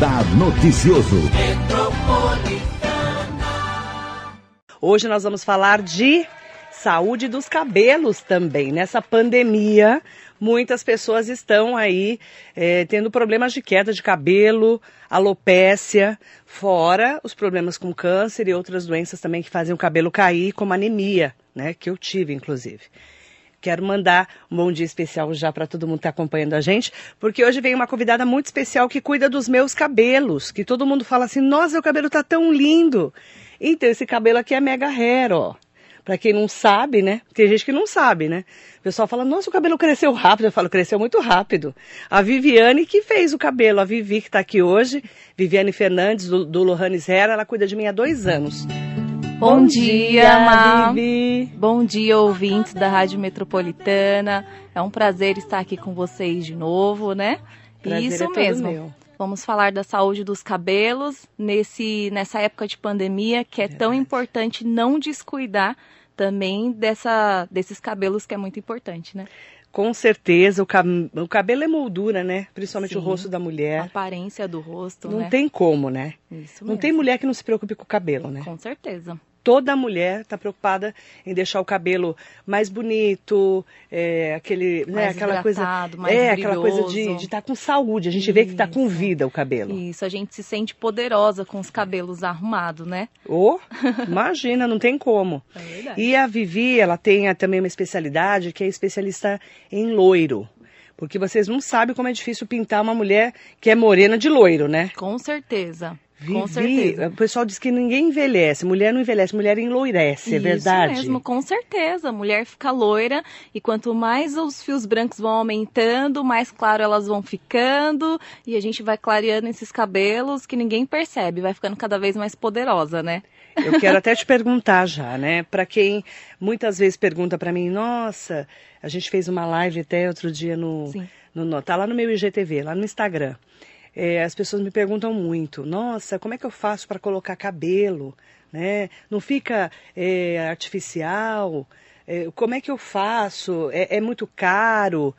Radar Noticioso. Hoje nós vamos falar de saúde dos cabelos também. Nessa pandemia, muitas pessoas estão aí é, tendo problemas de queda de cabelo, alopécia, fora os problemas com câncer e outras doenças também que fazem o cabelo cair, como anemia, né? Que eu tive, inclusive. Quero mandar um bom dia especial já para todo mundo que está acompanhando a gente, porque hoje vem uma convidada muito especial que cuida dos meus cabelos, que todo mundo fala assim, nossa, o cabelo tá tão lindo. Então, esse cabelo aqui é mega hair, ó. Pra quem não sabe, né? Tem gente que não sabe, né? O pessoal fala, nossa, o cabelo cresceu rápido. Eu falo, cresceu muito rápido. A Viviane que fez o cabelo, a Vivi que tá aqui hoje, Viviane Fernandes, do, do Lohanes Hair, ela cuida de mim há dois anos. Bom, Bom dia, Vivi. Bom dia, ouvintes da Rádio Metropolitana. É um prazer estar aqui com vocês de novo, né? Prazer Isso é mesmo. Meu. Vamos falar da saúde dos cabelos nesse, nessa época de pandemia que é Verdade. tão importante não descuidar também dessa, desses cabelos que é muito importante, né? Com certeza, o, cab o cabelo é moldura, né? Principalmente Sim, o rosto da mulher. A aparência do rosto, Não né? tem como, né? Isso Não mesmo. tem mulher que não se preocupe com o cabelo, né? Com certeza toda mulher está preocupada em deixar o cabelo mais bonito, é, aquele, mais né, aquela coisa, mais é brilhoso. aquela coisa de estar tá com saúde. A gente Isso. vê que está com vida o cabelo. Isso, a gente se sente poderosa com os cabelos arrumados, né? Oh, imagina, não tem como. É. E a Vivi, ela tem também uma especialidade que é especialista em loiro. Porque vocês não sabem como é difícil pintar uma mulher que é morena de loiro, né? Com certeza. Vivi, com certeza. o pessoal diz que ninguém envelhece, mulher não envelhece, mulher enloirece, é Isso verdade? mesmo, com certeza. A mulher fica loira e quanto mais os fios brancos vão aumentando, mais claro elas vão ficando e a gente vai clareando esses cabelos que ninguém percebe, vai ficando cada vez mais poderosa, né? Eu quero até te perguntar já, né? Para quem muitas vezes pergunta para mim, nossa, a gente fez uma live até outro dia no, Sim. no tá lá no meu IGTV, lá no Instagram. É, as pessoas me perguntam muito, nossa, como é que eu faço para colocar cabelo, né? Não fica é, artificial? É, como é que eu faço? É, é muito caro?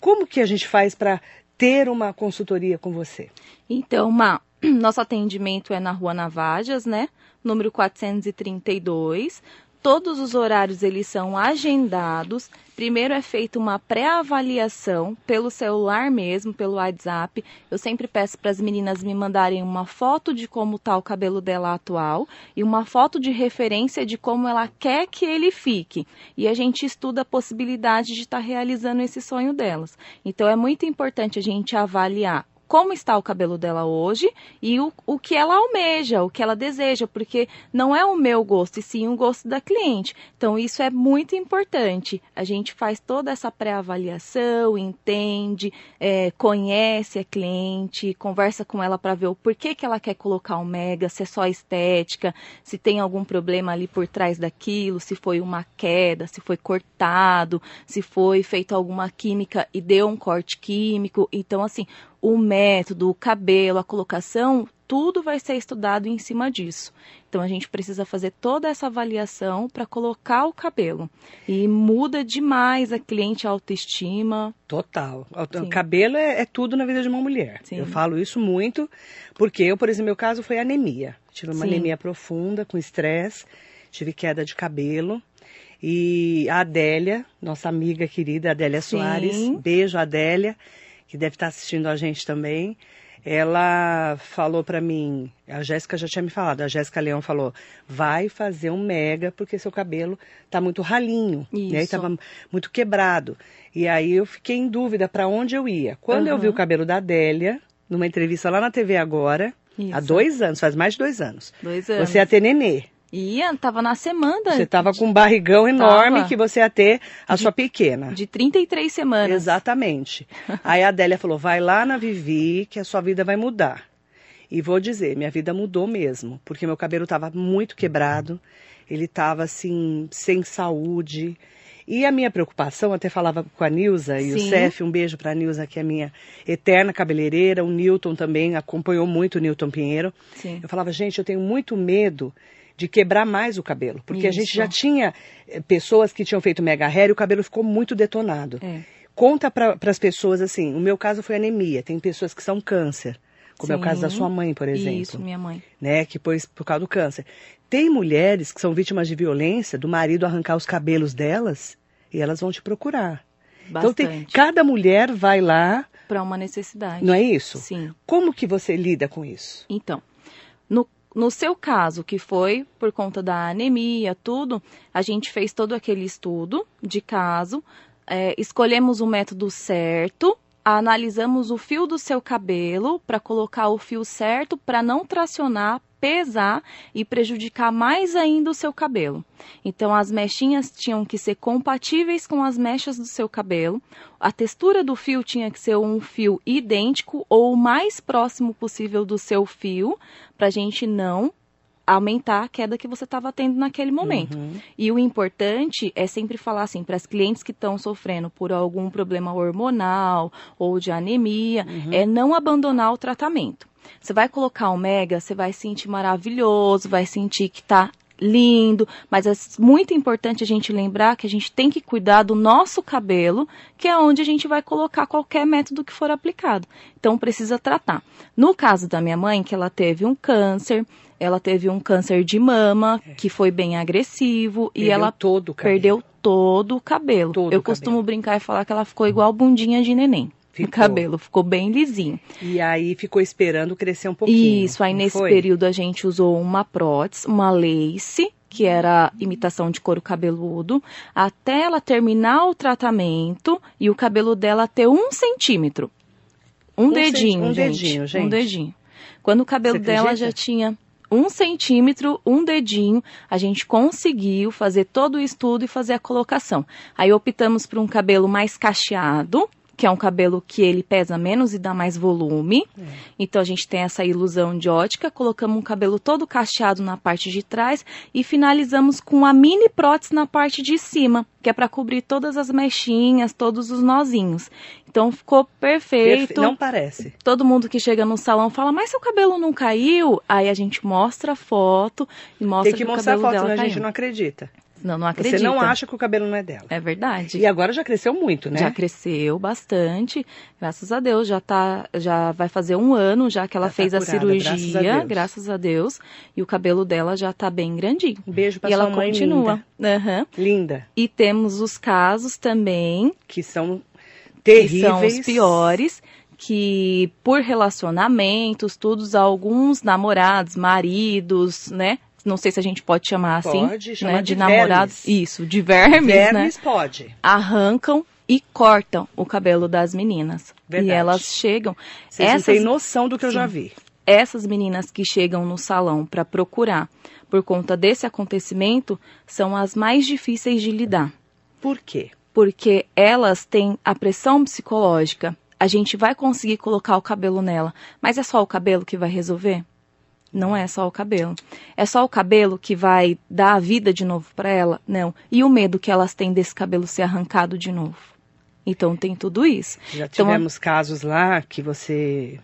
Como que a gente faz para ter uma consultoria com você? Então, Ma, nosso atendimento é na Rua Navajas, né? Número 432. Todos os horários eles são agendados. Primeiro é feita uma pré-avaliação pelo celular mesmo, pelo WhatsApp. Eu sempre peço para as meninas me mandarem uma foto de como está o cabelo dela atual e uma foto de referência de como ela quer que ele fique. E a gente estuda a possibilidade de estar tá realizando esse sonho delas. Então é muito importante a gente avaliar como está o cabelo dela hoje e o, o que ela almeja, o que ela deseja, porque não é o meu gosto, e sim o gosto da cliente. Então, isso é muito importante. A gente faz toda essa pré-avaliação, entende, é, conhece a cliente, conversa com ela para ver o porquê que ela quer colocar o mega, se é só estética, se tem algum problema ali por trás daquilo, se foi uma queda, se foi cortado, se foi feita alguma química e deu um corte químico. Então, assim, o método, o cabelo, a colocação, tudo vai ser estudado em cima disso. Então a gente precisa fazer toda essa avaliação para colocar o cabelo. E muda demais a cliente a autoestima. Total. O cabelo é, é, tudo na vida de uma mulher. Sim. Eu falo isso muito, porque eu, por exemplo, meu caso foi anemia. Tive uma Sim. anemia profunda, com estresse, tive queda de cabelo. E a Adélia, nossa amiga querida Adélia Sim. Soares, beijo Adélia, que deve estar assistindo a gente também. Ela falou para mim, a Jéssica já tinha me falado, a Jéssica Leão falou, vai fazer um mega porque seu cabelo tá muito ralinho, Isso. né? E tava muito quebrado. E aí eu fiquei em dúvida para onde eu ia. Quando eu vi Uhum. o cabelo da Adélia, numa entrevista lá na TV agora, há Isso. dois anos, faz mais de dois anos. Dois anos. Você ia ter nenê. Ia, tava na semana. Você tava com um barrigão enorme Tava. que você ia ter a sua pequena. De 33 semanas. Exatamente. Aí a Adélia falou: vai lá na Vivi que a sua vida vai mudar. E vou dizer, minha vida mudou mesmo, porque meu cabelo estava muito quebrado, ele estava assim, sem saúde. E a minha preocupação, até falava com a Nilza e o Sim. Cef, um beijo para a Nilza, que é minha eterna cabeleireira, o Newton também acompanhou muito o Newton Pinheiro. Sim. Eu falava, gente, eu tenho muito medo de quebrar mais o cabelo, porque a gente Isso. já tinha eh, pessoas que tinham feito mega hair e o cabelo ficou muito detonado. É. Conta para as pessoas assim, o meu caso foi anemia, tem pessoas que são câncer. como é o caso da Sim. sua mãe, por exemplo. Isso, minha mãe. né, que pôs por causa do câncer. Tem mulheres que são vítimas de violência, do marido arrancar os cabelos delas e elas vão te procurar. Então tem, Bastante. cada mulher vai lá, Para uma necessidade. não é isso? Sim. Como que você lida com isso? Então, no, no seu caso, que foi por conta da anemia, tudo, a gente fez todo aquele estudo de caso, é, escolhemos o método certo, analisamos o fio do seu cabelo para colocar o fio certo para não tracionar, pesar e prejudicar mais ainda o seu cabelo. Então, as mechinhas tinham que ser compatíveis com as mechas do seu cabelo. A textura do fio tinha que ser um fio idêntico ou o mais próximo possível do seu fio, para a gente não aumentar a queda que você estava tendo naquele momento. Uhum. E o importante é sempre falar assim para as clientes que estão sofrendo por algum problema hormonal ou de anemia, é não abandonar o tratamento. Você vai colocar ômega, você vai sentir maravilhoso, vai sentir que tá lindo, mas é muito importante a gente lembrar que a gente tem que cuidar do nosso cabelo, que é onde a gente vai colocar qualquer método que for aplicado. Então precisa tratar. No caso da minha mãe, que ela teve um câncer, ela teve um câncer de mama, que foi bem agressivo e Perdeu ela todo perdeu todo o cabelo. Todo Eu o costumo cabelo. brincar e falar que ela ficou igual bundinha de neném. Ficou. O cabelo ficou bem lisinho. E aí ficou esperando crescer um pouquinho. Isso, aí nesse foi? período a gente usou uma prótese, uma lace, que era imitação de couro cabeludo, até ela terminar o tratamento e o cabelo dela ter um centímetro. Um, Um centi- dedinho, um gente. dedinho, gente. Um dedinho. Quando o cabelo dela já tinha um centímetro, um dedinho, a gente conseguiu fazer todo o estudo e fazer a colocação. Aí optamos por um cabelo mais cacheado, que é um cabelo que ele pesa menos e dá mais volume. Então a gente tem essa ilusão de ótica, colocamos um cabelo todo cacheado na parte de trás e finalizamos com a mini prótese na parte de cima, que é para cobrir todas as mechinhas, todos os nozinhos. Então ficou perfeito. Perfe- Não parece. Todo mundo que chega no salão fala, mas seu cabelo não caiu? Aí a gente mostra a foto e mostra Tem que o mostrar a cabelo foto, dela senão a gente não acredita. Não, não acredita. Você não acha que o cabelo não é dela. É verdade. E agora já cresceu muito, né? Já cresceu bastante, graças a Deus. Já tá, já vai fazer um ano já que ela Já tá fez a curada, cirurgia, graças a Deus. graças a Deus. E o cabelo dela já tá bem grandinho. Um beijo pra e ela sua mãe continua. linda. Aham. Linda. E temos os casos também Que são que terríveis. são os piores, que por relacionamentos, todos alguns namorados, maridos, né? Não sei se a gente pode chamar assim, Pode chamar né? de namorados, vermes. isso, de vermes, né? Vermes pode. Arrancam e cortam o cabelo das meninas. Verdade. E elas chegam, Vocês não essas têm noção do que eu já vi. essas meninas que chegam no salão para procurar por conta desse acontecimento são as mais difíceis de lidar Por quê? porque elas têm a pressão psicológica. A gente vai conseguir colocar o cabelo nela, mas é só o cabelo que vai resolver? Não é só o cabelo. É só o cabelo que vai dar a vida de novo para ela? Não. E o medo que elas têm desse cabelo ser arrancado de novo? Então tem tudo isso. Já Então, tivemos casos lá que você,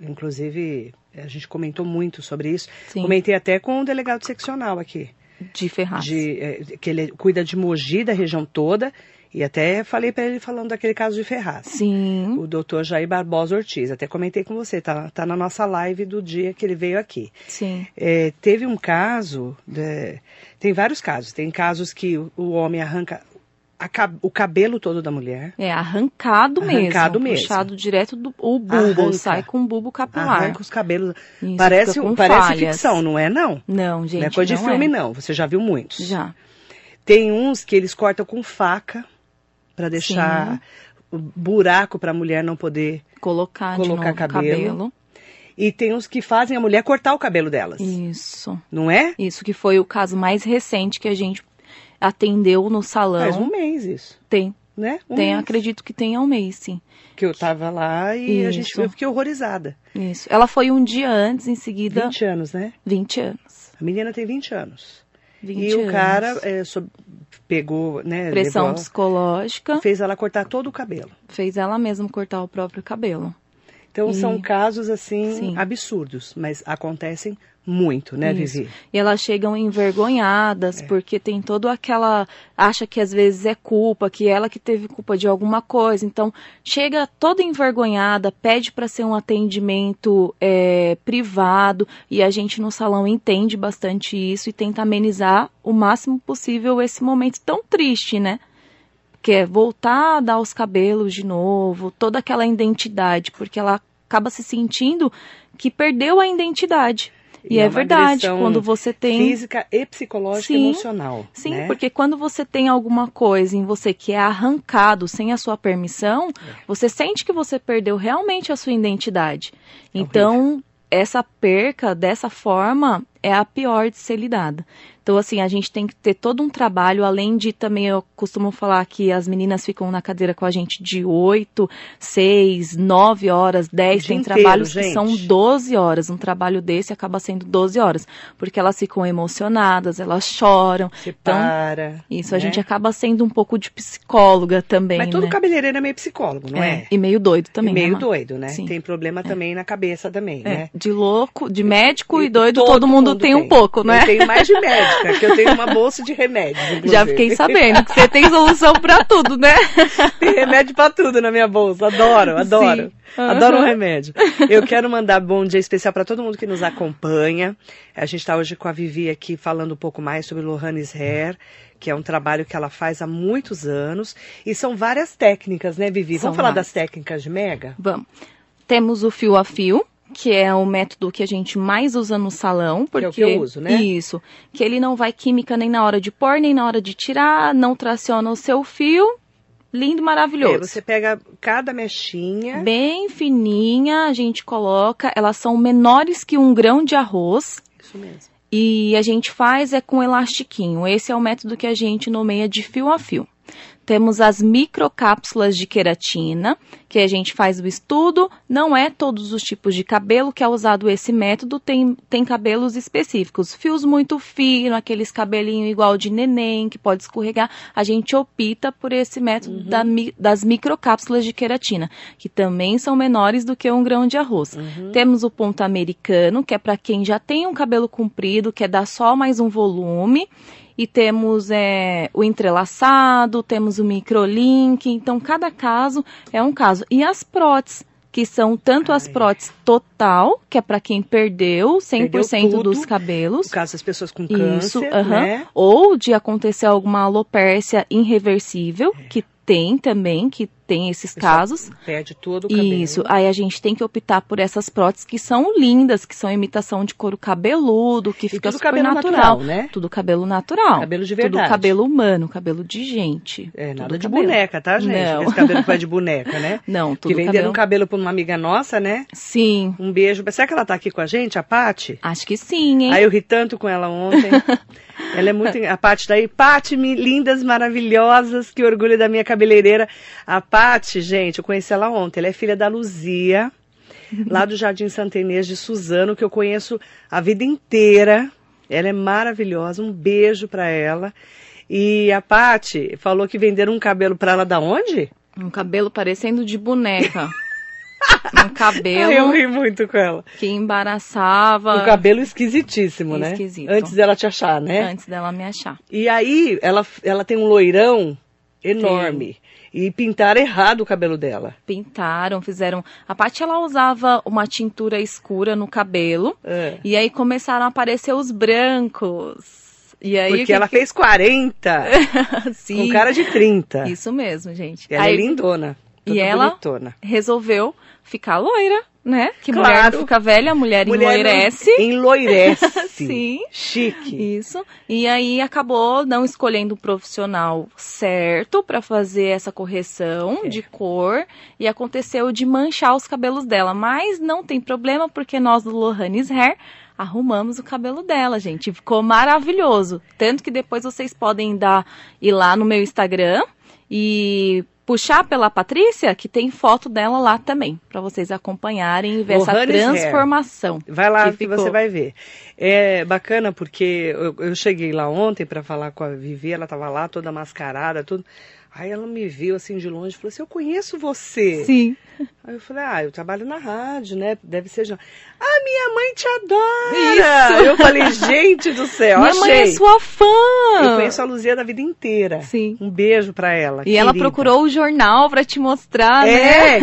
inclusive, a gente comentou muito sobre isso. Sim. Comentei até com o delegado seccional aqui, De Ferraz. de, eh, que ele cuida de Mogi, da região toda, e até falei para ele falando daquele caso de Ferraz. Sim. O doutor Jair Barbosa Ortiz, até comentei com você, tá, tá na nossa live do dia que ele veio aqui. Sim. É, teve um caso, de- tem vários casos, tem casos que o, o homem arranca a o cabelo todo da mulher, É arrancado, Arrancado mesmo. mesmo. Puxado direto do o bulbo. Arranca. Sai com o bulbo capilar. arranca os cabelos. Isso, parece parece falhas. ficção, não é não? Não, gente. não é coisa de não filme é. não, você já viu muitos. Já. Tem uns que eles cortam com faca para deixar o buraco para a mulher não poder. Colocar, Colocar cabelo. cabelo. E tem uns que fazem a mulher cortar o cabelo delas, Isso. não é? Isso que foi o caso mais recente que a gente atendeu no salão. Faz um mês isso, Tem. né? Um Tem, mês acredito que tenha um mês, sim. que eu tava lá e a gente Isso. eu fiquei horrorizada. Isso. Ela foi um dia antes, em seguida, 20 anos, né? 20 anos. A menina tem 20 anos. 20 e o anos. cara é, sob- pegou, né? Pressão psicológica fez ela cortar todo o cabelo. fez ela mesma cortar o próprio cabelo. Então E- são casos assim Sim. absurdos, mas acontecem muito, né, Isso. Vivi? E elas chegam envergonhadas, É. porque tem toda aquela. acha que às vezes é culpa, que ela que teve culpa de alguma coisa. Então, chega toda envergonhada, pede para ser um atendimento é, privado, e a gente no salão entende bastante isso e tenta amenizar o máximo possível esse momento tão triste, né? Que é voltar a dar os cabelos de novo, toda aquela identidade, porque ela acaba se sentindo que perdeu a identidade. E, E é é verdade, quando você tem. Física e psicológica e Sim, emocional. Sim, né? porque quando você tem alguma coisa em você que é arrancado sem a sua permissão, você sente que você perdeu realmente a sua identidade. É Então, essa perca dessa forma é a pior de ser lidada. Então, assim, a gente tem que ter todo um trabalho, além de também eu costumo falar que as meninas ficam na cadeira com a gente de 8, 6, 9 horas, 10, dia tem inteiro, trabalhos que são 12 horas. Um trabalho desse acaba sendo 12 horas, porque elas ficam emocionadas, elas choram. Você Então, para. Isso, a né? gente acaba sendo um pouco de psicóloga também, Mas todo né? cabeleireiro é meio psicólogo, não é? E meio doido também, E meio né, doido, né? Sim. Tem problema também na cabeça também, É, né? de louco, de médico e E doido, todo, mundo, tem, um pouco, né? Eu tenho mais de médica, que eu tenho uma bolsa de remédios, inclusive. Já fiquei sabendo que você tem solução pra tudo, né? Tem remédio pra tudo na minha bolsa. Adoro, adoro. Sim. Adoro um remédio. Eu quero mandar bom dia especial para todo mundo que nos acompanha. A gente está hoje com a Vivi aqui falando um pouco mais sobre Lohanes Hair, que é um trabalho que ela faz há muitos anos. E são várias técnicas, né, Vivi? São Vamos falar das técnicas de mega? Vamos. Temos o fio a fio, que é o método que a gente mais usa no salão, porque é o que eu uso, né? Isso, que ele não vai química nem na hora de pôr, nem na hora de tirar, não traciona o seu fio. Lindo, É, maravilhoso. você pega cada mechinha. Bem fininha, a gente coloca, elas são menores que um grão de arroz. Isso mesmo. E a gente faz é com elastiquinho. Esse é o método que a gente nomeia de fio a fio. Temos as microcápsulas de queratina, que a gente faz o estudo. Não é todos os tipos de cabelo que é usado esse método, tem, tem cabelos específicos. Fios muito finos, aqueles cabelinhos igual de neném, que pode escorregar. A gente opta por esse método da mi- das microcápsulas de queratina, que também são menores do que um grão de arroz. Temos o ponto americano, que é para quem já tem um cabelo comprido, quer dar só mais um volume. E temos é, o entrelaçado, temos o microlink. Então, cada caso é um caso. E as próteses, que são tanto as Ai. próteses total, que é para quem perdeu 100% Perdeu dos tudo. cabelos. No caso das pessoas com Isso, câncer, aham. né? Ou de acontecer alguma alopércia irreversível, que tem também, que tem esses casos. Perde todo o cabelo. Isso, aí a gente tem que optar por essas próteses que são lindas, que são imitação de couro cabeludo, que fica tudo super cabelo natural. natural, né? Tudo cabelo natural. Cabelo de verdade. Tudo cabelo humano, cabelo de gente. É, nada Tudo de cabelo. boneca, tá, gente? Não. Esse cabelo que vai de boneca, né? Não, tudo que venderam cabelo. um cabelo pra uma amiga nossa, né? Sim, Um beijo. Será que ela tá aqui com a gente, a Pati? acho que sim, hein? Aí eu ri tanto com ela ontem. ela é muito. A Pati daí. Pati, mi- lindas, maravilhosas, que orgulho da minha cabeleireira. A Pati, gente, eu conheci ela ontem. Ela é filha da Luzia, lá do Jardim Santa Inês de Suzano, que eu conheço a vida inteira. Ela é maravilhosa. Um beijo pra ela. E a Pati falou que venderam um cabelo pra ela da onde? Um cabelo parecendo de boneca. um cabelo eu ri muito com ela. que embaraçava Um cabelo esquisitíssimo, né? Esquisito. Antes dela te achar, né? antes dela me achar. E aí, ela, ela tem um loirão enorme. E pintaram errado o cabelo dela. Pintaram, fizeram. A Paty ela usava uma tintura escura no cabelo. É. E aí começaram a aparecer os brancos. E aí Porque que ela que- fez 40 Sim, com cara de 30. Isso mesmo, gente. Ela aí é lindona. E toda ela? bonitona. resolveu ficar loira, né? Que Claro. mulher fica velha, a mulher, Mulher enloirece. Enloirece. Sim. Chique. Isso. E aí acabou não escolhendo o profissional certo para fazer essa correção É. de cor e aconteceu de manchar os cabelos dela, mas não tem problema porque nós do Lohanes Hair arrumamos o cabelo dela, gente. Ficou maravilhoso. Tanto que depois vocês podem dar ir lá no meu Instagram e puxar pela Patrícia, que tem foto dela lá também, para vocês acompanharem e ver essa Lohanes Hair. transformação. Vai lá que que, você vai ver. É bacana porque eu, eu cheguei lá ontem para falar com a Vivi, ela estava lá toda mascarada, tudo. Aí ela me viu assim de longe e falou assim: Eu conheço você. Sim. Aí eu falei: Ah, eu trabalho na rádio, né? Deve ser. já. Ah, minha mãe te adora! Isso. Eu falei: Gente do céu, Minha achei. mãe é sua fã. Eu conheço a Luzia da vida inteira. Sim. Um beijo pra ela. E ela querida. procurou o jornal pra te mostrar, né? É,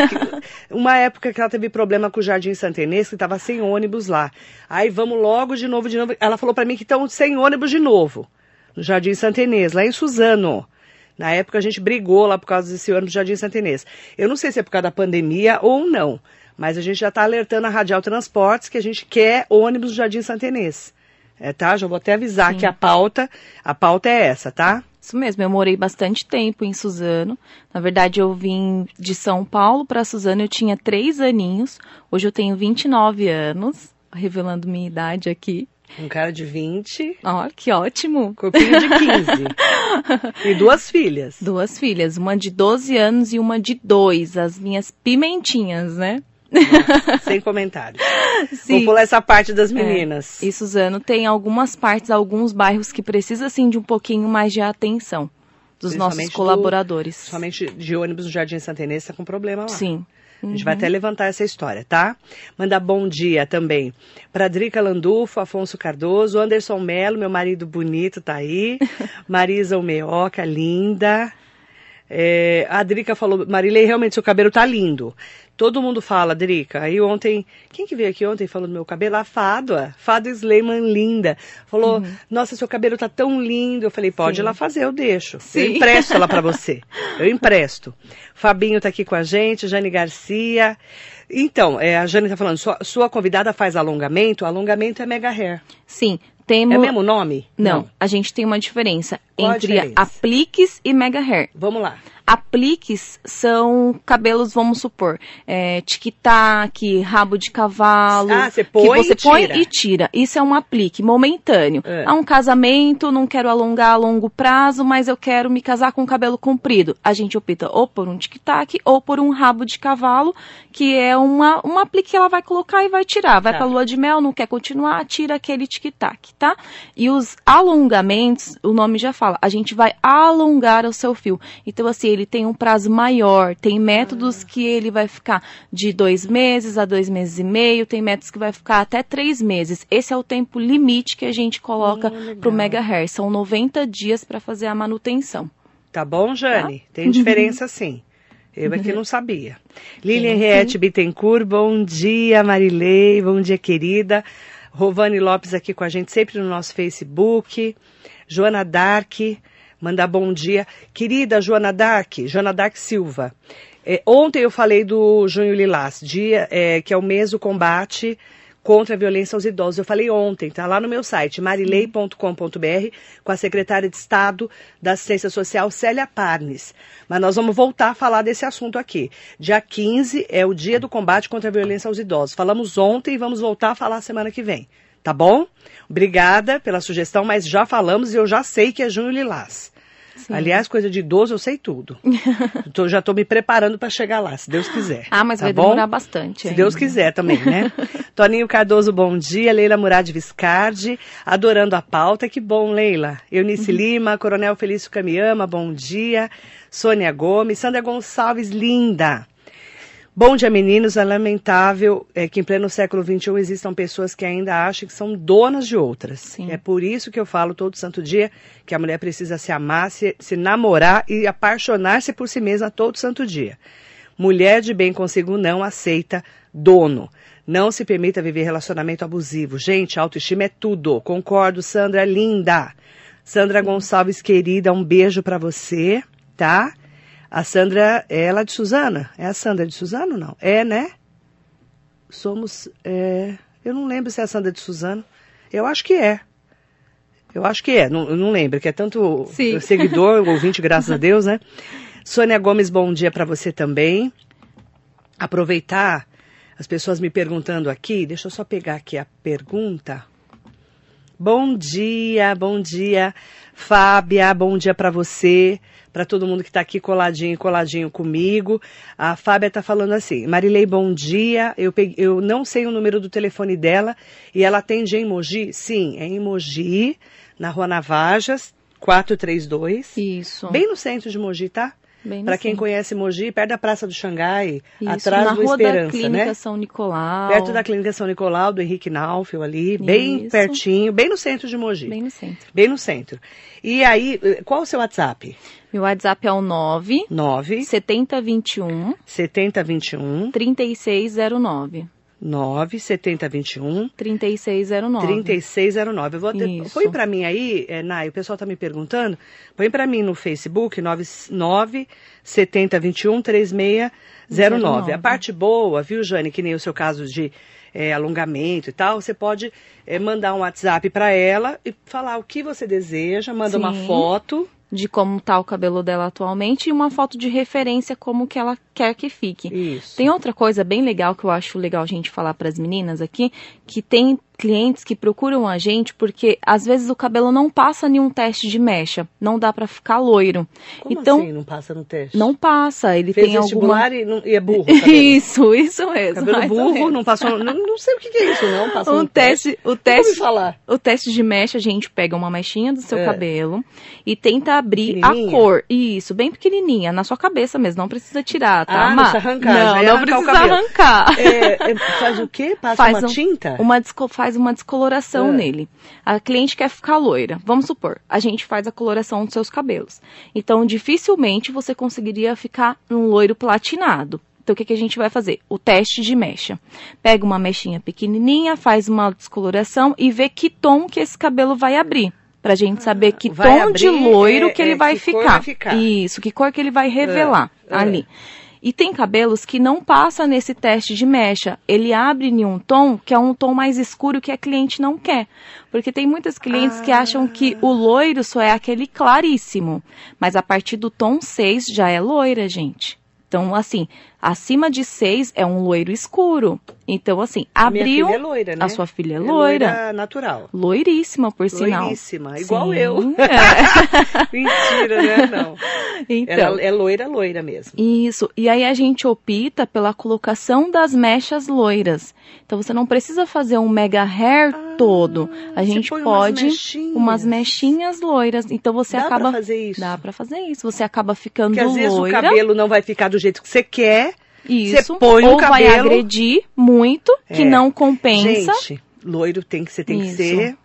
uma época que ela teve problema com o Jardim Santenês, que tava sem ônibus lá. Aí vamos logo de novo, de novo. Ela falou pra mim que estão sem ônibus de novo, no Jardim Santenês, lá em Suzano. Na época a gente brigou lá por causa desse ônibus do Jardim Santenês. Eu não sei se é por causa da pandemia ou não, mas a gente já tá alertando a Radial Transportes que a gente quer ônibus do Jardim Santenês. É, tá? Já vou até avisar Sim. que a pauta, a pauta é essa, tá? Isso mesmo, eu morei bastante tempo em Suzano. Na verdade, eu vim de São Paulo para Suzano, eu tinha três aninhos. Hoje eu tenho 29 anos, revelando minha idade aqui. Um cara de 20, Ó, que ótimo! corpinho de 15. e duas filhas. Duas filhas, uma de 12 anos e uma de 2, as minhas pimentinhas, né? Sem comentários. Vou Sim. pular essa parte das meninas. E Suzano tem algumas partes, alguns bairros que precisa assim de um pouquinho mais de atenção dos nossos Principalmente do- colaboradores. Principalmente de ônibus no Jardim Santenês, tá com problema lá. Sim. A gente vai até levantar essa história, tá? Mandar bom dia também para Drica Landulfo, Afonso Cardoso, Anderson Melo, meu marido bonito tá aí, Marisa Almeoca, linda. É, a Drica falou, Marilei, realmente seu cabelo tá lindo. Todo mundo fala, Drica. Aí ontem, quem que veio aqui ontem falando do meu cabelo? A Fádua, Fádua Sleiman, linda. Falou, nossa, seu cabelo tá tão lindo. Eu falei, pode Sim. lá fazer, eu deixo. Eu Sim. empresto ela pra você. Eu empresto. Fabinho tá aqui com a gente, Jane Garcia. Então, é, a Jane tá falando, sua, sua convidada faz alongamento? Alongamento é mega hair. Sim, temos É mesmo o nome? Não, a gente tem uma diferença Qual entre apliques e mega hair. Vamos lá. Apliques são cabelos, vamos supor, é, tic-tac, rabo de cavalo. Ah, você põe que você e põe tira. e tira. Isso é um aplique momentâneo. É. Há um casamento, não quero alongar a longo prazo, mas eu quero me casar com cabelo comprido. A gente opta ou por um tic-tac ou por um rabo de cavalo, que é uma, uma aplique que ela vai colocar e vai tirar. Vai Tá. pra lua de mel, não quer continuar, tira aquele tic-tac, tá? E os alongamentos, o nome já fala, a gente vai alongar o seu fio. Então, assim, ele tem um prazo maior, tem métodos que ele vai ficar de dois meses a dois meses e meio, tem métodos que vai ficar até três meses. Esse é o tempo limite que a gente coloca Hum, legal. pro Mega Hair. São 90 dias para fazer a manutenção. Tá bom, Jane? Tem diferença sim. Eu aqui não sabia. Lilian Henriette Bittencourt, bom dia, Marilei, bom dia, querida. Rovane Lopes aqui com a gente, sempre no nosso Facebook. Joana Dark, mandar bom dia. Querida Joana Dark, Joana Dark Silva. É, ontem eu falei do Junho Lilás, dia, é, que é o mês do combate contra a violência aos idosos. Eu falei ontem, tá lá no meu site, marilei.com.br, com a secretária de Estado da Assistência Social, Célia Parnes. Mas nós vamos voltar a falar desse assunto aqui. Dia 15 é o dia do combate contra a violência aos idosos. Falamos ontem e vamos voltar a falar semana que vem. Tá bom? Obrigada pela sugestão, mas já falamos e eu já sei que é junho lilás. Sim. Aliás, coisa de idoso eu sei tudo. Tô- já estou me preparando para chegar lá, se Deus quiser. Ah, mas Tá vai bom? demorar bastante. Se ainda. Deus quiser também, né? Toninho Cardoso, bom dia. Leila Murad Viscardi, adorando a pauta. Que bom, Leila. Eunice Uhum. Lima, Coronel Felício Camiama, bom dia. Sônia Gomes, Sandra Gonçalves, linda. Bom dia, meninos. É lamentável é, que em pleno século XXI existam pessoas que ainda acham que são donas de outras. Sim. É por isso que eu falo todo santo dia que a mulher precisa se amar, se, se namorar e apaixonar-se por si mesma todo santo dia. Mulher de bem consigo não aceita dono. Não se permita viver relacionamento abusivo. Gente, autoestima é tudo. Concordo, Sandra, linda. Sandra Gonçalves, querida, um beijo pra você, tá? A Sandra é ela de Suzana? É a Sandra de Suzano, não? É, né? Somos. é, eu não lembro se é a Sandra de Suzano. Eu acho que é. Eu acho que é. Não, não lembro, que é tanto Sim. seguidor, ouvinte, graças a Deus, né? Sônia Gomes, bom dia para você também. Aproveitar as pessoas me perguntando aqui, deixa eu só pegar aqui a pergunta. Bom dia, bom dia, Fábia, bom dia para você, para todo mundo que está aqui coladinho, coladinho comigo. A Fábia está falando assim, Marilei, bom dia, eu, peguei- eu não sei o número do telefone dela e ela atende em Mogi? Sim, é em Mogi, na Rua Navajas, 432. Isso. Bem no centro de Mogi, tá? Bem no Para quem conhece Mogi, perto da Praça do Xangai, Isso, atrás na do rua da Esperança, Clínica né? São Nicolau. Perto da Clínica São Nicolau, do Henrique Naufel ali, bem Isso. pertinho, bem no centro de Mogi. Bem no centro. Bem no centro. E aí, eh, qual o seu WhatsApp? Meu WhatsApp é o 9 9 7021 7021 3609. 9 7021 3609. 3609. Eu vou Isso. põe para mim aí, é, Nai, o pessoal tá me perguntando. Põe para mim no Facebook 99 7021 3609. A parte boa, viu, Jane, que nem o seu caso de é, alongamento e tal, você pode é, mandar um WhatsApp para ela e falar o que você deseja, manda uma Sim. foto. De como tá o cabelo dela atualmente e uma foto de referência como que ela quer que fique. Isso. Tem outra coisa bem legal que eu acho legal a gente falar para as meninas aqui, que tem clientes que procuram a gente porque às vezes o cabelo não passa nenhum teste de mecha, não dá para ficar loiro. Como então assim não passa no teste? não passa, ele Fez tem alguma vestibular e, não- e é burro. Isso, isso mesmo. Cabelo burro, não passou. Não, não sei o que, que é isso, não. Passou Um no teste, o teste, falar. o teste de mecha, a gente pega uma mechinha do seu É. cabelo e tenta abrir a cor. Isso, bem pequenininha, na sua cabeça mesmo, não precisa tirar, tá? Ah, não precisa arrancar, Não, não arrancar precisa arrancar. É, é, faz o quê? Passa Faz uma um- tinta? Uma desco- faz uma descoloração É. nele. A cliente quer ficar loira. Vamos supor, a gente faz a coloração dos seus cabelos. Então, dificilmente você conseguiria ficar um loiro platinado. Então, o que, que a gente vai fazer? O teste de mecha. Pega uma mechinha pequenininha, faz uma descoloração e vê que tom que esse cabelo vai abrir. Pra gente saber que Ah, vai tom de abrir, loiro é, que ele é, vai, que ficar. vai ficar. Isso, que cor que ele vai revelar É, é. ali. E tem cabelos que não passa nesse teste de mecha. Ele abre em um tom que é um tom mais escuro que a cliente não quer. Porque tem muitas clientes que acham que o loiro só é aquele claríssimo. Mas a partir do tom 6 já é loira, gente. Então, assim, acima de 6 é um loiro escuro. Então, assim, abriu. Minha filha é loira, né? A sua filha é É loira. natural. Loiríssima, por sinal. Loiríssima, igual Sim, eu. é. Mentira, né? Não. Então, Ela é loira, loira mesmo. Isso. E aí a gente opta pela colocação das mechas loiras. Então você não precisa fazer um mega hair todo. A você gente põe umas pode mechinhas. umas mechinhas loiras. Então você Dá acaba pra fazer isso? Dá pra fazer isso. Você acaba ficando Porque às vezes loira. o cabelo não vai ficar do jeito que você quer. isso. põe ou o vai cabelo- agredir muito, que É. não compensa. Gente, loiro tem que, você tem Isso. que ser.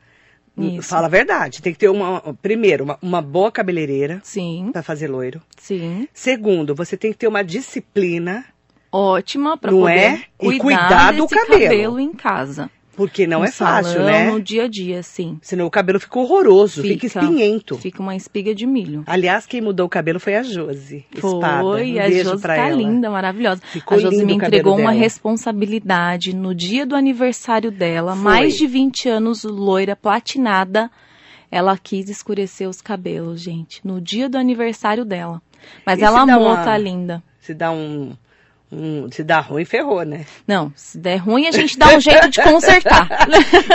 Isso. Fala a verdade. Tem que ter uma. Primeiro, uma, uma boa cabeleireira Sim, pra fazer loiro. sim. Segundo, você tem que ter uma disciplina, Ótima pra Não poder é? E cuidar, cuidar do desse cabelo. em casa. Porque não No é fácil, salão, né? No dia a dia, sim. Senão o cabelo fica horroroso, fica, Fica. espinhento. Fica uma espiga de milho. Aliás, quem mudou o cabelo foi a Josi. Espada. Foi, um a Josi tá ela. linda, maravilhosa. Ficou a Josi me entregou uma dela. responsabilidade no dia do aniversário dela, Foi. mais de 20 anos, loira, platinada. Ela quis escurecer os cabelos, gente, no dia do aniversário dela. Mas E ela amou, uma- tá linda. Se dá um, um- Se dá ruim, ferrou, né? Não, se der ruim, a gente dá um jeito de consertar.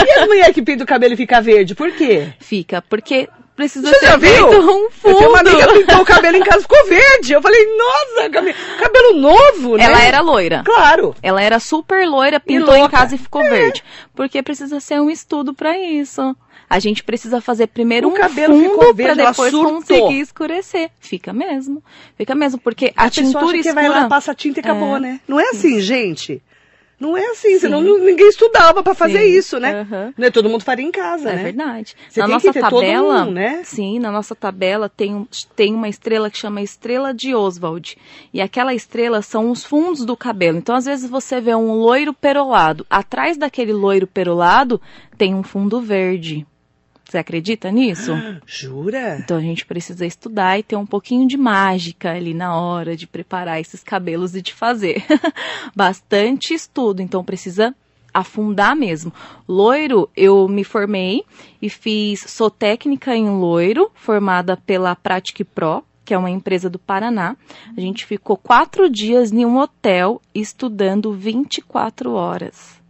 E as mulheres que pintam o cabelo e fica verde, por quê? Fica, porque precisa Você ser já viu? feito um Eu tenho uma amiga fundo. pintou o cabelo em casa e ficou verde. Eu falei, nossa, cabe- cabelo novo, né? Ela era loira. Claro. Ela era super loira, pintou em. É. casa e ficou verde. Porque precisa ser um estudo pra isso. A gente precisa fazer primeiro O um cabelo fundo ela depois conseguir escurecer. Fica mesmo. Fica mesmo, porque a, A pessoa tintura acha que escura... vai lá, passa tinta e acabou, É. né? Não é assim, gente. Não é assim, senão Sim. não- ninguém estudava pra fazer Sim. isso, né? Aham. Não é todo mundo faria em casa, É né? verdade. Você na nossa tabela, um, né? sim, na nossa tabela tem, tem uma estrela que chama Estrela de Oswald. E aquela estrela são os fundos do cabelo. Então, às vezes, você vê um loiro perolado. Atrás daquele loiro perolado tem um fundo verde. Você acredita nisso? Jura? Então a gente precisa estudar e ter um pouquinho de mágica ali na hora de preparar esses cabelos e de fazer. Bastante estudo, então precisa afundar mesmo. Loiro, eu me formei e fiz, sou técnica em loiro, formada pela Pratic Pro, que é uma empresa do Paraná. A gente ficou quatro dias em um hotel estudando 24 horas.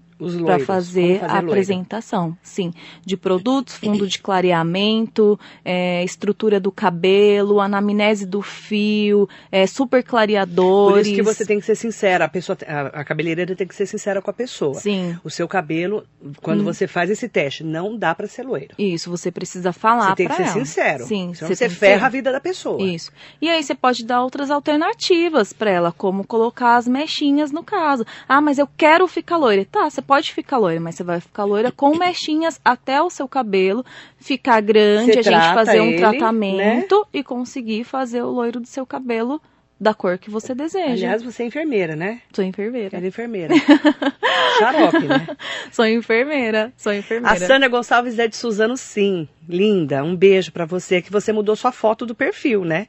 Para fazer, fazer a loiro. apresentação, sim, de produtos, fundo de clareamento, é, estrutura do cabelo, anamnese do fio, é, super Por clareadores. isso que você tem que ser sincera, a pessoa, a, a cabeleireira tem que ser sincera com a pessoa. Sim, O seu cabelo, quando Hum. você faz esse teste, não dá pra ser loiro. isso, você precisa falar Você tem que ser ela. sincero. Sim, senão você você ferra ser. a vida da pessoa. Isso. E aí você pode dar outras alternativas para ela, como colocar as mechinhas no caso. Ah, mas eu quero ficar loira. Tá, você pode ficar loira, mas você vai ficar loira com mechinhas até o seu cabelo ficar grande, Você a gente fazer um ele, né? tratamento e conseguir fazer o loiro do seu cabelo da cor que você deseja. Aliás, você é enfermeira, né? sou enfermeira. Ela é enfermeira. Xarope, né? Sou enfermeira. Sou A enfermeira. Sandra Gonçalves é de Suzano, sim. Linda, um beijo pra você, que você mudou sua foto do perfil, né?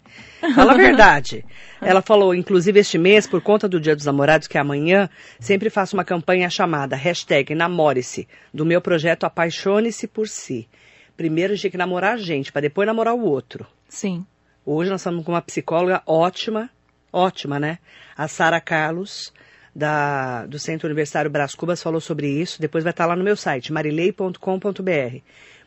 Fala a verdade. Ela falou, inclusive este mês, por conta do Dia dos Namorados, que é amanhã, sempre faço uma campanha chamada hashtag Namore-se, do meu projeto Apaixone-se por Si. Primeiro a gente tem que namorar a gente, pra depois namorar o outro. Sim. Hoje nós estamos com uma psicóloga ótima, ótima, né? A Sara Carlos, da, do Centro Universitário Brás Cubas, falou sobre isso. Depois vai estar lá no meu site, marilei.com.br.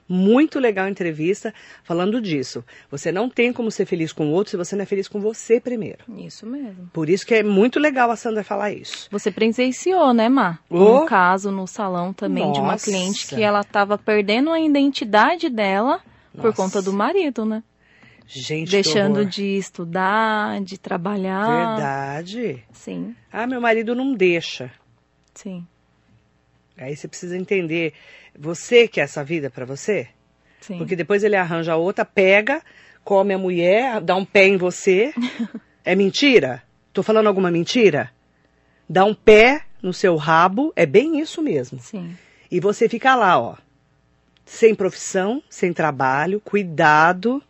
Muito legal a entrevista falando disso. Você não tem como ser feliz com o outro se você não é feliz com você primeiro. Isso mesmo. Por isso que é muito legal a Sandra falar isso. Você presenciou, né, Má? Oh. Um caso no salão também de uma Nossa. cliente que ela estava perdendo a identidade dela por Nossa. conta do marido, né? Gente, Deixando de estudar, de trabalhar. Verdade. Sim, Ah, meu marido não deixa. sim, Aí você precisa entender, você quer essa vida pra você? sim. Porque depois ele arranja outra, pega, come a mulher, dá um pé em você. É mentira? Tô falando alguma mentira? Dá um pé no seu rabo, é bem isso mesmo. Sim, E você fica lá, ó, sem profissão, sem trabalho, cuidado,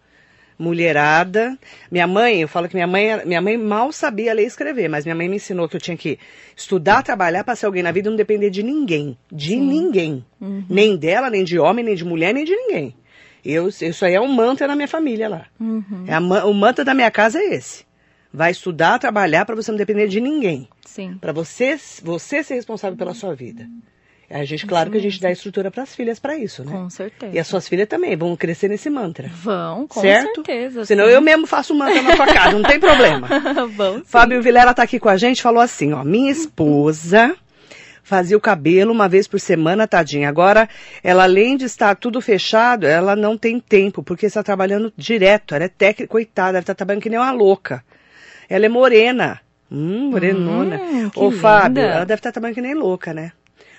mulherada. Minha mãe, eu falo que minha mãe, minha mãe mal sabia ler e escrever, mas minha mãe me ensinou que eu tinha que estudar, trabalhar para ser alguém na vida e não depender de ninguém, de Sim. ninguém, Uhum. nem dela, nem de homem, nem de mulher, nem de ninguém. Eu, isso aí é um mantra na minha família lá. Uhum. É a o mantra da minha casa é esse. Vai estudar, trabalhar para você não depender de ninguém, sim. para você, você ser responsável pela sua vida. A gente, claro que a gente dá estrutura para as filhas para isso, né? Com certeza. E as suas filhas também vão crescer nesse mantra. Vão, com certo? certeza. Senão sim. eu mesmo faço mantra na sua casa, não tem problema. Vão, sim. Fábio Vilela tá aqui com a gente, falou assim, ó, minha esposa fazia o cabelo uma vez por semana, tadinha. Agora, ela além de estar tudo fechado, ela não tem tempo, porque está trabalhando direto. Ela é técnica, coitada, ela está trabalhando que nem uma louca. Ela é morena. Hum, morenona. Hum, Ô, Fábio, ela deve estar trabalhando que nem louca, né?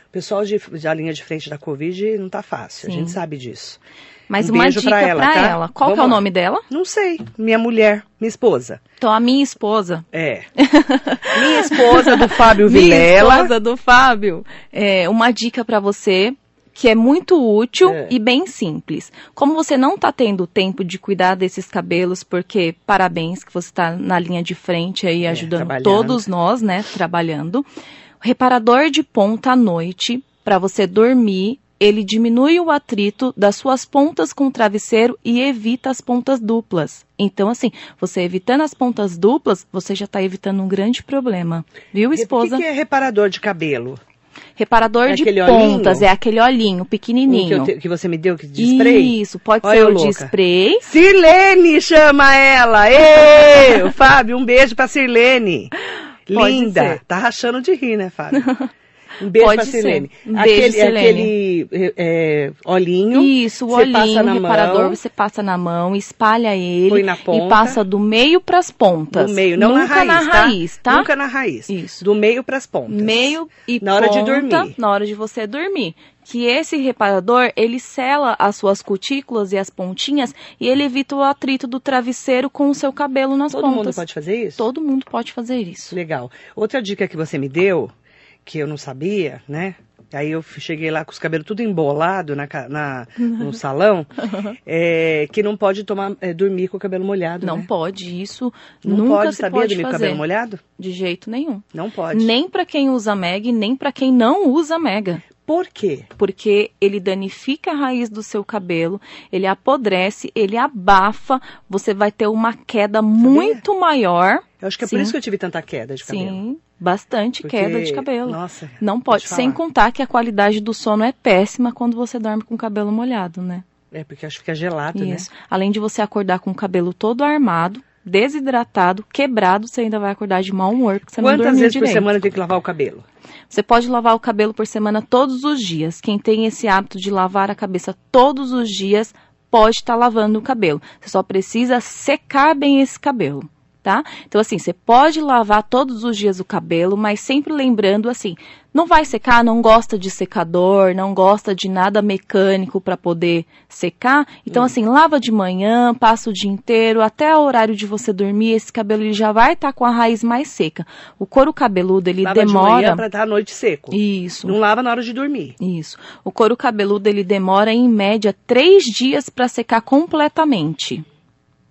O pessoal de, da linha de frente da Covid não tá fácil, a Sim. gente sabe disso. Mas Um uma dica pra pra ela, ela. tá? Qual que é o Vamos lá. nome dela? Não sei, minha mulher, minha esposa. Então, a minha esposa. É. minha esposa do Fábio Minha Vilela. esposa do Fábio. É, uma dica pra você que é muito útil É. e bem simples. Como você não está tendo tempo de cuidar desses cabelos, porque parabéns que você está na linha de frente aí ajudando trabalhando. todos nós, né, trabalhando. Reparador de ponta à noite para você dormir. Ele diminui o atrito das suas pontas com o travesseiro e evita as pontas duplas. Então, assim, você evitando as pontas duplas, você já está evitando um grande problema. Viu, O esposa? que, que é reparador de cabelo? Reparador É de pontas, olhinho? é aquele olhinho Um que, pequenininho. te- que você me deu que de spray? Isso, pode Olha ser o de louca. spray. Sirlene chama ela! Ê, o Fábio, um beijo pra Sirlene. Linda. Tá rachando de rir, né, Fábio? Um beijo Pode pra Sirlene. ser. Um beijo, aquele, Sirlene. aquele é, olhinho. Isso, o você passa olhinho, na reparador, mão. você passa na mão, espalha ele Põe na ponta. e passa do meio pras pontas. Do meio, não Nunca na raiz, tá? raiz, tá? Nunca na raiz. Isso. Do meio pras pontas. Meio e Na hora de dormir. Na hora de você dormir. Que esse reparador, ele sela as suas cutículas e as pontinhas e ele evita o atrito do travesseiro com o seu cabelo nas Todo pontas. mundo pode fazer isso? Todo mundo pode fazer isso. Legal. Outra dica que você me deu, que eu não sabia, né? Aí eu cheguei lá com os cabelos tudo embolado na, na- no salão, é, que não pode tomar, é, dormir com o cabelo molhado, Não né? pode, isso Não nunca pode, se sabia, pode dormir com o fazer. cabelo molhado? De jeito nenhum. Não pode. Nem pra quem usa Meg, nem pra quem não usa Mega. Por quê? Porque ele danifica a raiz do seu cabelo, ele apodrece, ele abafa, você vai ter uma queda muito maior. Eu acho que é Sim. por isso que eu tive tanta queda de cabelo. Sim, Bastante Porque, queda de cabelo. Nossa. Não pode, sem contar que a qualidade do sono é péssima quando você dorme com o cabelo molhado, né? É, porque acho que fica gelado, Isso. Além de você acordar com o cabelo todo armado, desidratado, quebrado, você ainda vai acordar de mau humor, porque você né? não Quantas dormiu vezes direito. por semana tem que lavar o cabelo? Você pode lavar o cabelo por semana todos os dias. Quem tem esse hábito de lavar a cabeça todos os dias pode estar lavando o cabelo. Você só precisa secar bem esse cabelo, tá? Então assim, você pode lavar todos os dias o cabelo, mas sempre lembrando assim, não vai secar, não gosta de secador, não gosta de nada mecânico para poder secar. Então assim, lava de manhã, passa o dia inteiro, até o horário de você dormir, esse cabelo ele já vai estar com a raiz mais seca. O couro cabeludo ele Lava de demora manhã pra estar à noite seco. isso. Não lava na hora de dormir. Isso. O couro cabeludo ele demora em média três dias para secar completamente.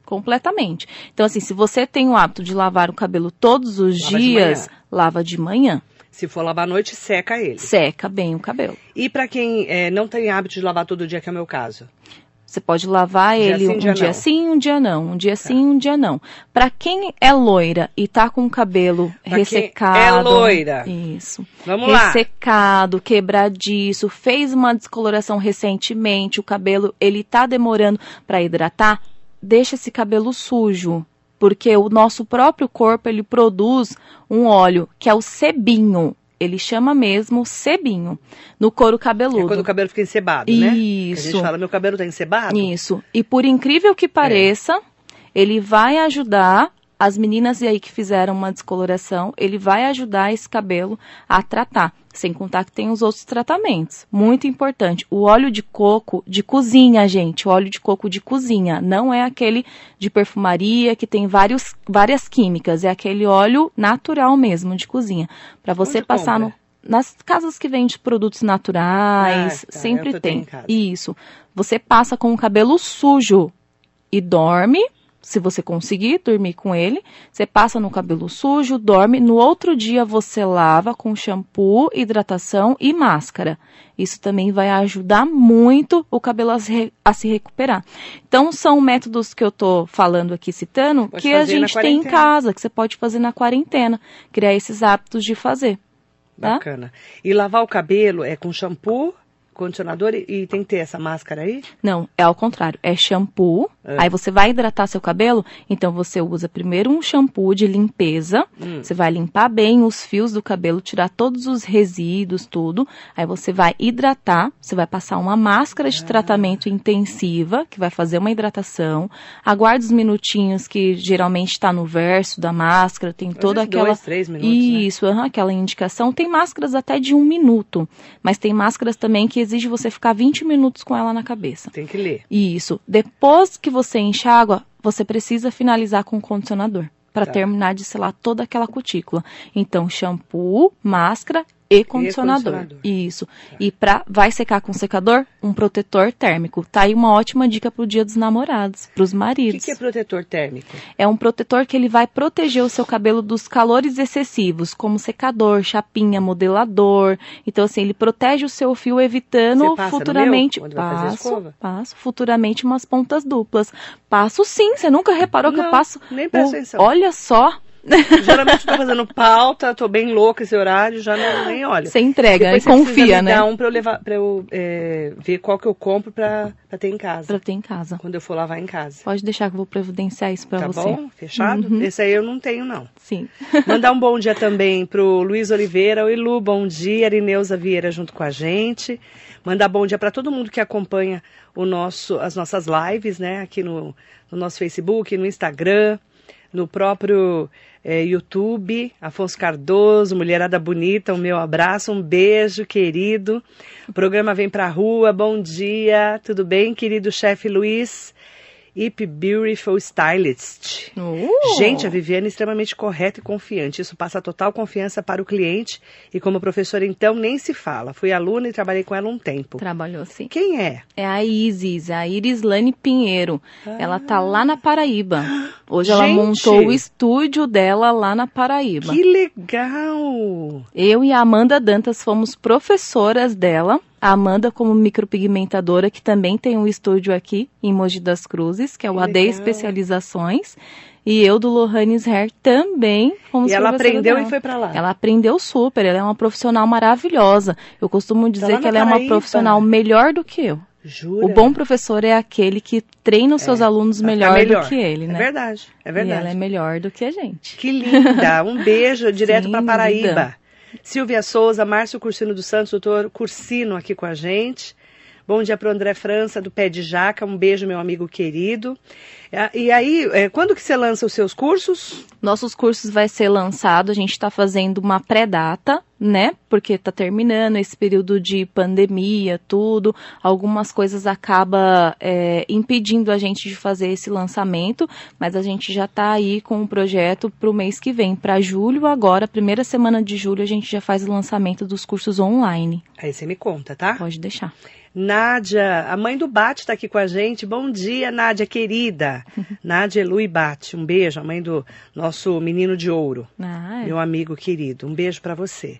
Completamente. Então, assim, se você tem o hábito de lavar o cabelo todos os Lava de dias, manhã. lava de manhã. Se for lavar à noite, seca ele. Seca bem o cabelo. E pra quem eh, não tem hábito de lavar todo dia, que é o meu caso? Você pode lavar Dia ele sim, um dia dia sim, um dia não. Um dia sim, um dia não. Para quem é loira e tá com o cabelo Pra quem ressecado. é loira. Isso. Vamos lá. ressecado, quebradiço, fez uma descoloração recentemente, o cabelo ele tá demorando para hidratar, deixa esse cabelo sujo, porque o nosso próprio corpo ele produz um óleo que é o sebinho. Ele chama mesmo sebinho no couro É cabeludo. quando o cabelo fica encebado, né? Que a Isso. gente fala, meu cabelo tá encebado. Isso. E por incrível É. que pareça, ele vai ajudar as meninas aí que fizeram uma descoloração, ele vai ajudar esse cabelo a tratar. Sem contar que tem os outros tratamentos. Muito importante. O óleo de coco de cozinha, gente. O óleo de coco de cozinha. Não é aquele de perfumaria que tem vários, várias químicas. É aquele óleo natural mesmo de cozinha. Para você Onde passar compra? no, nas casas que vendem produtos naturais, Ah, tá, sempre tem. Isso. Você passa com o cabelo sujo e dorme. Se você conseguir dormir com ele, você passa no cabelo sujo, dorme. No outro dia você lava com shampoo, hidratação e máscara. Isso também vai ajudar muito o cabelo a se, a se recuperar. Então, são métodos que eu tô falando aqui, citando, Pode que a gente tem em casa, que você pode fazer na quarentena. Criar esses hábitos de fazer. Tá? Bacana. E lavar o cabelo é com shampoo, condicionador e, e tem que ter essa máscara aí? Não, é ao contrário. É shampoo. É. Aí você vai hidratar seu cabelo. Então você usa primeiro um shampoo de limpeza. Hum. Você vai limpar bem os fios do cabelo, tirar todos os resíduos, tudo. Aí você vai hidratar. Você vai passar uma máscara Ah. de tratamento intensiva, que vai fazer uma hidratação. Aguarde os minutinhos que geralmente está no verso da máscara. Tem toda vezes aquela. dois, três minutos, né? Isso, aham, aquela indicação. Tem máscaras até de um minuto. Mas tem máscaras também que exige você ficar 20 minutos com ela na cabeça. Tem que ler. Isso. Depois que você enxágua, você precisa finalizar com o condicionador para Tá. terminar de selar toda aquela cutícula. Então, shampoo, máscara e condicionador. condicionador. Isso. E para vai secar com secador, um protetor térmico. Tá aí uma ótima dica pro Dia dos Namorados, pros O que, maridos. que é protetor térmico? É um protetor que ele vai proteger o seu cabelo dos calores excessivos, como secador, chapinha, modelador. Então, assim, ele protege o seu fio, evitando futuramente. meu, passo, passo, futuramente umas pontas duplas. Passo sim, você nunca reparou que eu Não, passo. nem presta atenção. Olha só, Geralmente eu tô fazendo pauta, tô bem louca esse horário, já não, nem olho. você entrega Depois e você precisa confia, né? dar um pra eu, levar, pra eu é, ver qual que eu compro pra, pra ter em casa. Pra ter em casa. Quando eu for lavar em casa. Pode deixar que eu vou providenciar isso pra tá você. bom? Fechado? Uhum. Esse aí eu não tenho, não. Sim. Mandar um bom dia também pro Luiz Oliveira. Oi, Lu, bom dia. Arineuza Vieira junto com a gente. Mandar bom dia para todo mundo que acompanha o nosso, as nossas lives, né? Aqui no, no nosso Facebook, no Instagram, no próprio eh, YouTube. Afonso Cardoso, Mulherada Bonita, um meu abraço, um beijo, querido. O programa vem pra rua. Bom dia. Tudo bem, querido chefe Luiz? Ip Beautiful Stylist. Uh! Gente, a Viviane é extremamente correta e confiante. Isso passa total confiança para o cliente. E como professora, então, nem se fala. Fui aluna e trabalhei com ela um tempo. Trabalhou sim. Quem é? É a Isis, a Irislane Pinheiro. Ela tá lá na Paraíba. Hoje ela Gente! montou o estúdio dela lá na Paraíba. Que legal! Eu e a Amanda Dantas fomos professoras dela. A Amanda como micropigmentadora, que também tem um estúdio aqui em Mogi das Cruzes, que é o AD. Especializações. E eu do Lohanes Hair também fomos E ela aprendeu dela. e foi pra lá. Ela aprendeu super, ela é uma profissional maravilhosa. Eu costumo dizer lá que ela é uma profissional melhor do que eu. Jura? O bom professor é aquele que treina os seus alunos Pra ficar melhor, do que ele, É né? verdade, é E verdade. ela é melhor do que a gente. Que linda! Um beijo direto para Paraíba. linda. Silvia Souza, Márcio Cursino dos Santos, doutor Cursino aqui com a gente. Bom dia para o André França, do Pé de Jaca. Um beijo, meu amigo querido. Ah, E aí, é, quando que você lança os seus cursos? Nossos cursos vai ser lançado, a gente está fazendo uma pré-data, né? Porque está terminando esse período de pandemia, tudo. Algumas coisas acabam é, impedindo a gente de fazer esse lançamento, mas a gente já está aí com o projeto para o mês que vem. Para julho, agora, primeira semana de julho, a gente já faz o lançamento dos cursos online. Aí você me conta, tá? Pode deixar. Nádia, a mãe do Bate está aqui com a gente. Bom dia, Nádia, querida. Nádia Elu e Bate. Um beijo, a mãe do nosso menino de ouro. Ah, é. Meu amigo querido, um beijo para você.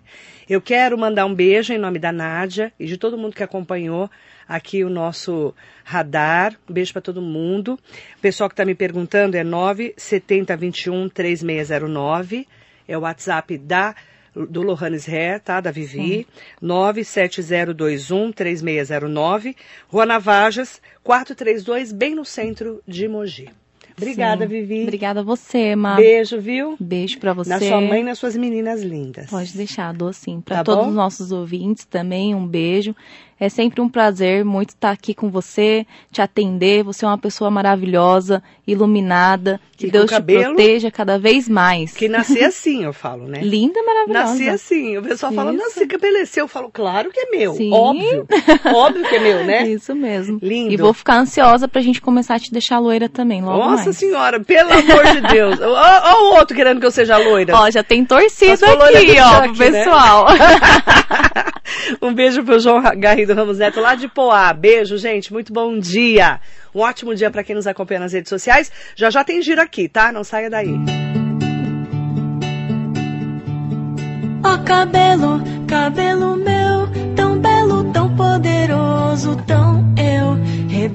Eu quero mandar um beijo em nome da Nádia e de todo mundo que acompanhou aqui o nosso radar. Um beijo para todo mundo. O pessoal que está me perguntando é 97021 3609. É o WhatsApp da do Lohanes Hair, tá? Da Vivi. 97021 3609. Rua Navajas, 432, bem no centro de Mogi. Obrigada, Sim. Vivi. Obrigada a você, Ma. Beijo, viu? Beijo para você. Na sua mãe e nas suas meninas lindas. Pode deixar, dou sim. Para Tá todos os nossos ouvintes também, um beijo. É sempre um prazer muito estar aqui com você, te atender. Você é uma pessoa maravilhosa, iluminada. Que E Deus te proteja cada vez mais. Que nasci assim, eu falo, né? Linda, maravilhosa. Nasci assim. O pessoal fala, nasci cabeleceu. Eu falo, claro que é meu. Sim. Óbvio. Óbvio que é meu, né? Isso mesmo. Lindo. E vou ficar ansiosa pra gente começar a te deixar loira também, logo Nossa mais. senhora, pelo amor de Deus. Ó, ó o outro querendo que eu seja loira. Ó, já tem torcida aqui, ó, pro né? pessoal. um beijo pro João Garrido Ramos Neto, lá de Poá. Beijo, gente. Muito bom dia. Um ótimo dia para quem nos acompanha nas redes sociais. Já já tem giro aqui, tá? Não saia daí. Ó cabelo, cabelo meu, tão belo, tão poderoso.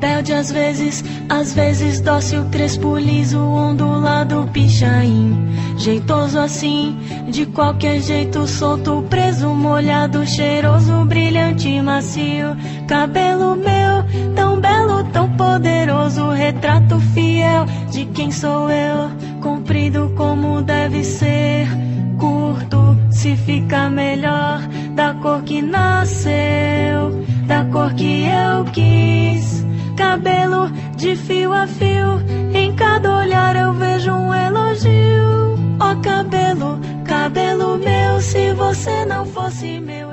Rebelde às vezes, às vezes dócil, crespo, liso, ondulado, pichain. Jeitoso assim, de qualquer jeito, solto, preso, molhado, cheiroso, brilhante, macio. Cabelo meu, tão belo, tão poderoso, retrato fiel de quem sou eu. Comprido como deve ser curto se fica melhor da cor que nasceu, da cor que eu quis. Cabelo de fio a fio, em cada olhar eu vejo um elogio. Ó cabelo, cabelo meu, se você não fosse meu.